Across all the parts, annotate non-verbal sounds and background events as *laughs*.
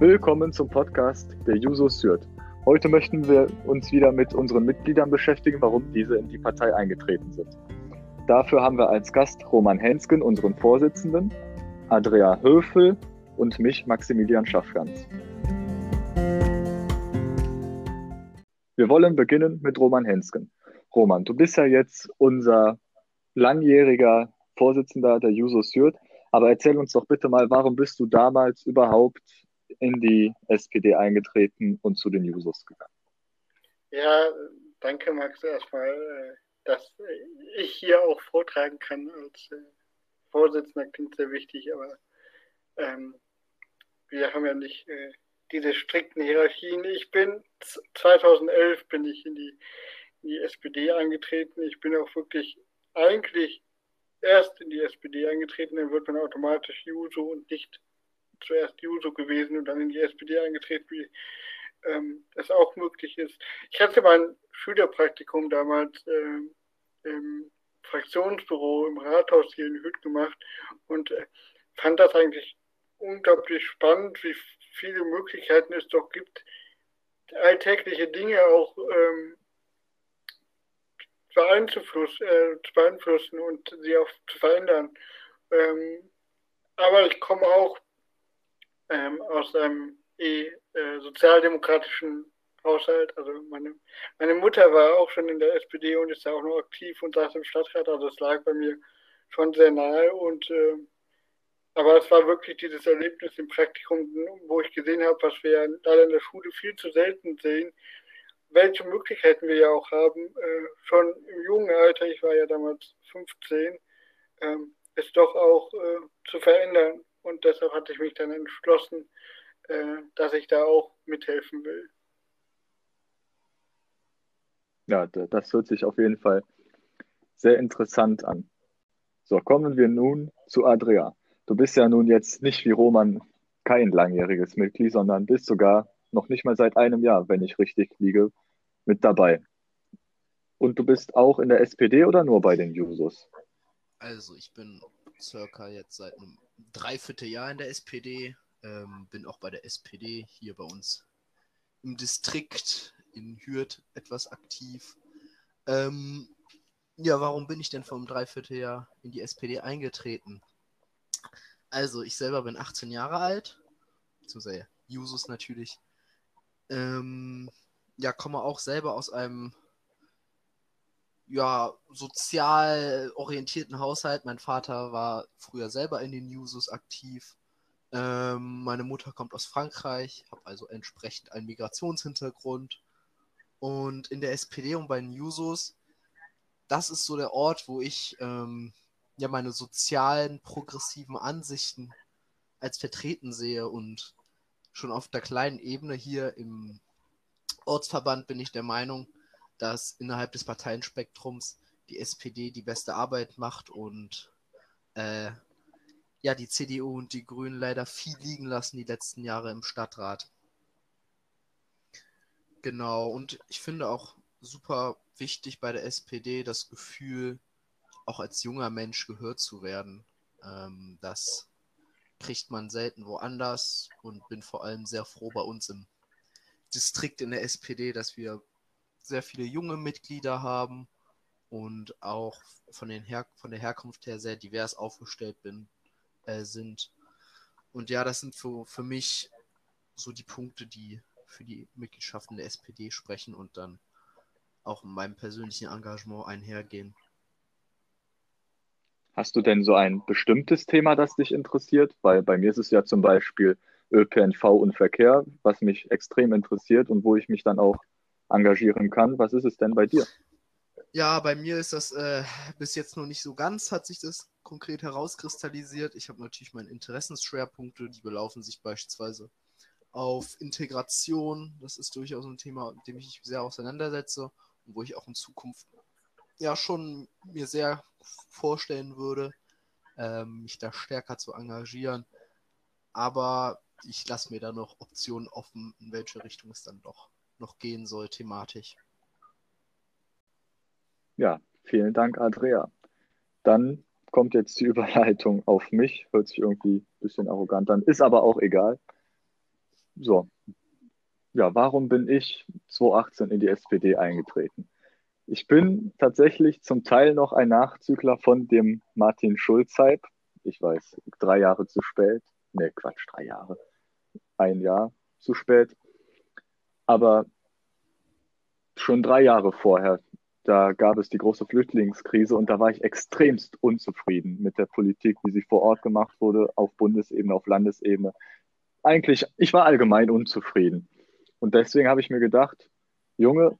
Willkommen zum Podcast der Juso Syrt. Heute möchten wir uns wieder mit unseren Mitgliedern beschäftigen, warum diese in die Partei eingetreten sind. Dafür haben wir als Gast Roman Hensken, unseren Vorsitzenden, Andrea Höfel und mich, Maximilian Schaffgans. Wir wollen beginnen mit Roman Hensken. Roman, du bist ja jetzt unser langjähriger Vorsitzender der Juso Syrt, aber erzähl uns doch bitte mal, warum bist du damals überhaupt in die SPD eingetreten und zu den Jusos gegangen? Ja, danke Max erstmal, äh, dass ich hier auch vortragen kann als äh, Vorsitzender, klingt sehr wichtig, aber ähm, wir haben ja nicht äh, diese strikten Hierarchien. Ich bin 2011 bin ich in die, in die SPD eingetreten. Ich bin auch wirklich eigentlich erst in die SPD eingetreten, dann wird man automatisch Juso und nicht zuerst Juso gewesen und dann in die SPD eingetreten, wie ähm, es auch möglich ist. Ich hatte mein Schülerpraktikum damals ähm, im Fraktionsbüro im Rathaus hier in Hütt gemacht und äh, fand das eigentlich unglaublich spannend, wie viele Möglichkeiten es doch gibt, alltägliche Dinge auch ähm, beeinflussen, äh, zu beeinflussen und sie auch zu verändern. Ähm, aber ich komme auch ähm, aus einem eh, äh, sozialdemokratischen Haushalt. Also meine, meine Mutter war auch schon in der SPD und ist da auch noch aktiv und saß im Stadtrat. Also es lag bei mir schon sehr nahe und äh, aber es war wirklich dieses Erlebnis im Praktikum, wo ich gesehen habe, was wir leider in der Schule viel zu selten sehen, welche Möglichkeiten wir ja auch haben, äh, schon im jungen Alter, ich war ja damals 15, ähm, es doch auch äh, zu verändern. Und deshalb hatte ich mich dann entschlossen, äh, dass ich da auch mithelfen will. Ja, das hört sich auf jeden Fall sehr interessant an. So, kommen wir nun zu Adria. Du bist ja nun jetzt nicht wie Roman kein langjähriges Mitglied, sondern bist sogar noch nicht mal seit einem Jahr, wenn ich richtig liege, mit dabei. Und du bist auch in der SPD oder nur bei den Jusos? Also ich bin circa jetzt seit einem Dreivierteljahr in der SPD, ähm, bin auch bei der SPD hier bei uns im Distrikt in Hürth etwas aktiv. Ähm, ja, warum bin ich denn einem Dreivierteljahr in die SPD eingetreten? Also, ich selber bin 18 Jahre alt, zu sehr Jusos natürlich. Ähm, ja, komme auch selber aus einem ja, sozial orientierten Haushalt. Mein Vater war früher selber in den Jusos aktiv. Ähm, meine Mutter kommt aus Frankreich, habe also entsprechend einen Migrationshintergrund. Und in der SPD und bei den Jusos, das ist so der Ort, wo ich ähm, ja meine sozialen, progressiven Ansichten als vertreten sehe und schon auf der kleinen Ebene hier im Ortsverband bin ich der Meinung, dass innerhalb des Parteienspektrums die SPD die beste Arbeit macht und äh, ja, die CDU und die Grünen leider viel liegen lassen die letzten Jahre im Stadtrat. Genau, und ich finde auch super wichtig bei der SPD das Gefühl, auch als junger Mensch gehört zu werden. Ähm, das kriegt man selten woanders und bin vor allem sehr froh bei uns im Distrikt in der SPD, dass wir sehr viele junge Mitglieder haben und auch von, den Her von der Herkunft her sehr divers aufgestellt bin, äh, sind. Und ja, das sind für, für mich so die Punkte, die für die Mitgliedschaften der SPD sprechen und dann auch in meinem persönlichen Engagement einhergehen. Hast du denn so ein bestimmtes Thema, das dich interessiert? Weil bei mir ist es ja zum Beispiel ÖPNV und Verkehr, was mich extrem interessiert und wo ich mich dann auch engagieren kann. Was ist es denn bei dir? Ja, bei mir ist das äh, bis jetzt noch nicht so ganz, hat sich das konkret herauskristallisiert. Ich habe natürlich meine Interessensschwerpunkte, die belaufen sich beispielsweise auf Integration. Das ist durchaus ein Thema, mit dem ich mich sehr auseinandersetze und wo ich auch in Zukunft ja schon mir sehr vorstellen würde, ähm, mich da stärker zu engagieren. Aber ich lasse mir da noch Optionen offen, in welche Richtung es dann doch noch gehen soll, thematisch. Ja, vielen Dank, Andrea. Dann kommt jetzt die *laughs* Überleitung auf mich. Hört sich irgendwie ein bisschen arrogant an, ist aber auch egal. so, ja, warum bin ich 2018 in die SPD eingetreten? Ich bin tatsächlich zum Teil noch ein Nachzügler von dem Martin Schulz-Hype. Ich weiß, drei Jahre zu spät. Ne, Quatsch, drei Jahre. Ein Jahr zu spät. Aber schon drei Jahre vorher, da gab es die große Flüchtlingskrise und da war ich extremst unzufrieden mit der Politik, wie sie vor Ort gemacht wurde, auf Bundesebene, auf Landesebene. Eigentlich, ich war allgemein unzufrieden. Und deswegen habe ich mir gedacht, Junge,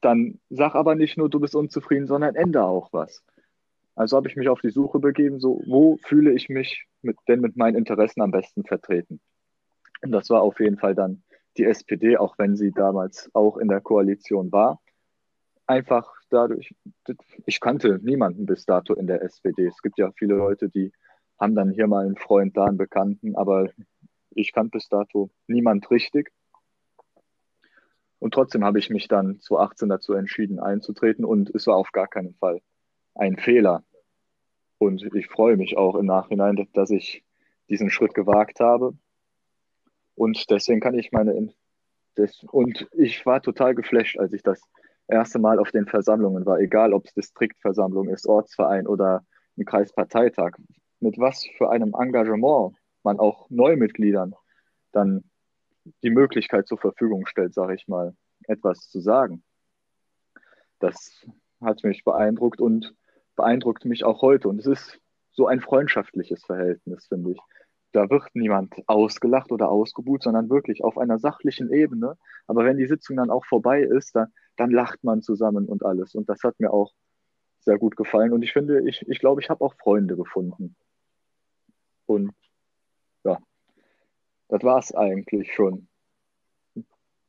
dann sag aber nicht nur, du bist unzufrieden, sondern ändere auch was. Also habe ich mich auf die Suche begeben, so, wo fühle ich mich mit, denn mit meinen Interessen am besten vertreten? Und das war auf jeden Fall dann die SPD, auch wenn sie damals auch in der Koalition war. Einfach dadurch, ich kannte niemanden bis dato in der SPD. Es gibt ja viele Leute, die haben dann hier mal einen Freund, da einen Bekannten, aber ich kannte bis dato niemand richtig. Und trotzdem habe ich mich dann 2018 dazu entschieden, einzutreten und es war auf gar keinen Fall ein Fehler. Und ich freue mich auch im Nachhinein, dass ich diesen Schritt gewagt habe. Und deswegen kann ich meine. Das, und ich war total geflasht, als ich das erste Mal auf den Versammlungen war, egal ob es Distriktversammlung ist, Ortsverein oder ein Kreisparteitag. Mit was für einem Engagement man auch Neumitgliedern dann die Möglichkeit zur Verfügung stellt, sage ich mal, etwas zu sagen. Das hat mich beeindruckt und beeindruckt mich auch heute. Und es ist so ein freundschaftliches Verhältnis, finde ich. Da wird niemand ausgelacht oder ausgebuht, sondern wirklich auf einer sachlichen Ebene. Aber wenn die Sitzung dann auch vorbei ist, dann, dann lacht man zusammen und alles. Und das hat mir auch sehr gut gefallen. Und ich finde, ich, ich glaube, ich habe auch Freunde gefunden. Und ja, das war es eigentlich schon.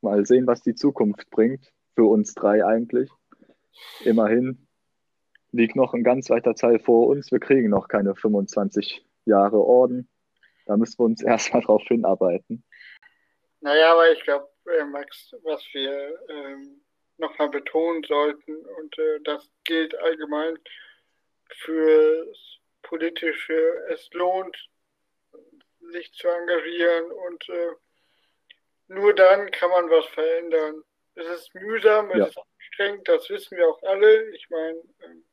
Mal sehen, was die Zukunft bringt. Für uns drei eigentlich. Immerhin liegt noch ein ganz weiter Teil vor uns. Wir kriegen noch keine 25 Jahre Orden. Da müssen wir uns *laughs* erstmal drauf hinarbeiten. Naja, aber ich glaube, äh, Max, was wir ähm, nochmal betonen sollten, und äh, das gilt allgemein für politische, es lohnt, sich zu engagieren und äh, nur dann kann man was verändern. Es ist mühsam, es ja. ist anstrengend, das wissen wir auch alle. Ich meine, ähm,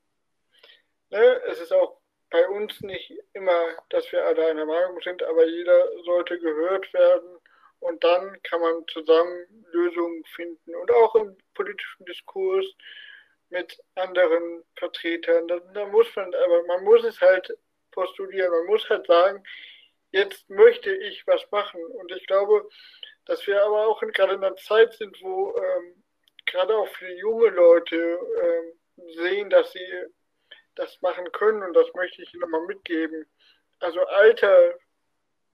ne, es ist auch bei uns nicht immer, dass wir alle einer Meinung sind, aber jeder sollte gehört werden und dann kann man zusammen Lösungen finden und auch im politischen Diskurs mit anderen Vertretern. Da, da muss man, aber man muss es halt postulieren, man muss halt sagen, jetzt möchte ich was machen. Und ich glaube, dass wir aber auch in, gerade in einer Zeit sind, wo ähm, gerade auch für junge Leute ähm, sehen, dass sie das machen können. Und das möchte ich Ihnen nochmal mitgeben. Also Alter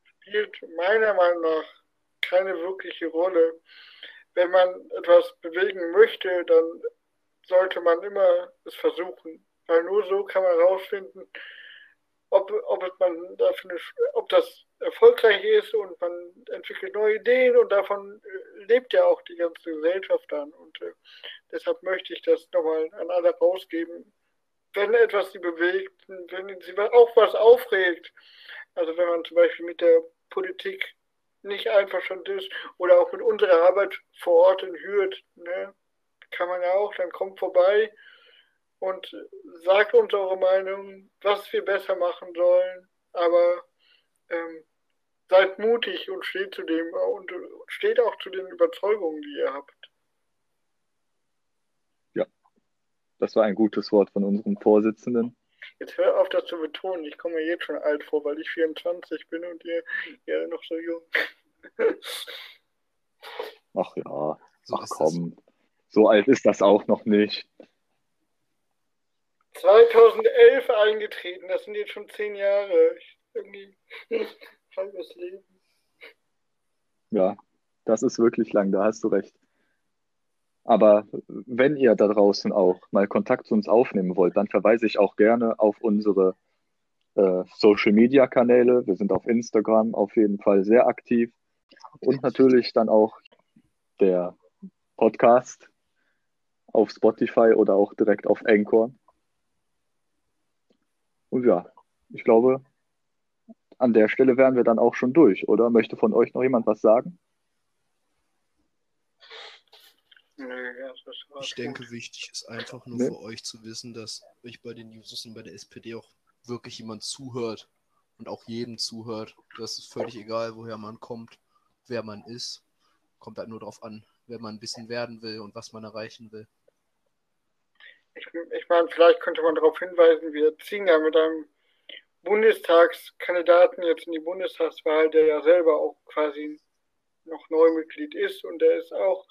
spielt meiner Meinung nach keine wirkliche Rolle. Wenn man etwas bewegen möchte, dann sollte man immer es versuchen. Weil nur so kann man herausfinden, ob, ob, man dafür ob das erfolgreich ist und man entwickelt neue Ideen und davon äh, lebt ja auch die ganze Gesellschaft dann. Und äh, deshalb möchte ich das nochmal an alle rausgeben. Wenn etwas sie bewegt, wenn sie auch was aufregt, also wenn man zum Beispiel mit der Politik nicht einverstanden ist oder auch mit unserer Arbeit vor Ort in Hürth, ne, kann man ja auch, dann kommt vorbei und sagt uns eure Meinung, was wir besser machen sollen, aber ähm, seid mutig und steht zu dem und steht auch zu den Überzeugungen, die ihr habt. Ja, das war ein gutes Wort von unserem Vorsitzenden. Jetzt hör auf, das zu betonen. Ich komme mir jetzt schon alt vor, weil ich 24 bin und ihr, ihr noch so jung. *laughs* Ach ja, so ach komm. Das. So alt ist das auch noch nicht. 2011 eingetreten, das sind jetzt schon zehn Jahre. irgendwie *laughs* halbes Leben. Ja, das ist wirklich lang, da hast du recht. Aber wenn ihr da draußen auch mal Kontakt zu uns aufnehmen wollt, dann verweise ich auch gerne auf unsere äh, Social Media Kanäle. Wir sind auf Instagram auf jeden Fall sehr aktiv. Und natürlich dann auch der Podcast auf Spotify oder auch direkt auf Anchor. Und ja, ich glaube, an der Stelle wären wir dann auch schon durch, oder? Möchte von euch noch jemand was sagen? Ich gut. denke, wichtig ist einfach nur Nee. für euch zu wissen, dass euch bei den News und bei der SPD auch wirklich jemand zuhört und auch jedem zuhört. Das ist völlig egal, woher man kommt, wer man ist. Kommt halt nur darauf an, wer man ein bisschen werden will und was man erreichen will. Ich, ich meine, vielleicht könnte man darauf hinweisen, wir ziehen ja mit einem Bundestagskandidaten jetzt in die Bundestagswahl, der ja selber auch quasi noch Neumitglied ist und der ist auch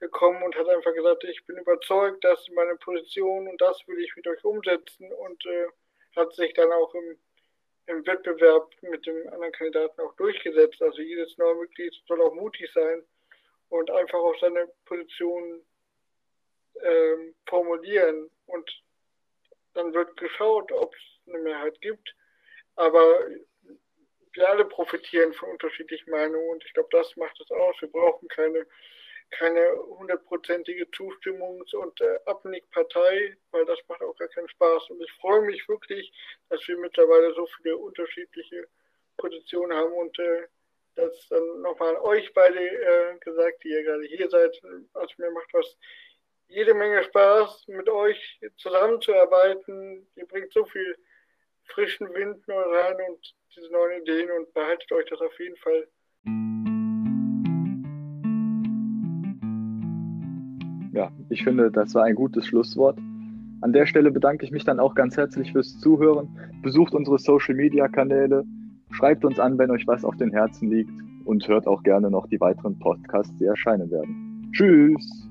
gekommen und hat einfach gesagt, ich bin überzeugt, das ist meine Position und das will ich mit euch umsetzen und äh, hat sich dann auch im, im Wettbewerb mit dem anderen Kandidaten auch durchgesetzt. Also jedes Neumitglied soll auch mutig sein und einfach auch seine Position ähm, formulieren und dann wird geschaut, ob es eine Mehrheit gibt. Aber wir alle profitieren von unterschiedlichen Meinungen und ich glaube, das macht es aus. Wir brauchen keine keine hundertprozentige Zustimmungs- und äh, Abnickpartei, weil das macht auch gar keinen Spaß. Und ich freue mich wirklich, dass wir mittlerweile so viele unterschiedliche Positionen haben und äh, das dann nochmal an euch beide äh, gesagt, die ihr gerade hier seid. Also mir macht was jede Menge Spaß, mit euch zusammenzuarbeiten. Ihr bringt so viel frischen Wind neu rein und diese neuen Ideen und behaltet euch das auf jeden Fall. Ja, ich finde, das war ein gutes Schlusswort. An der Stelle bedanke ich mich dann auch ganz herzlich fürs Zuhören. Besucht unsere Social-Media-Kanäle, schreibt uns an, wenn euch was auf den Herzen liegt und hört auch gerne noch die weiteren Podcasts, die erscheinen werden. Tschüss!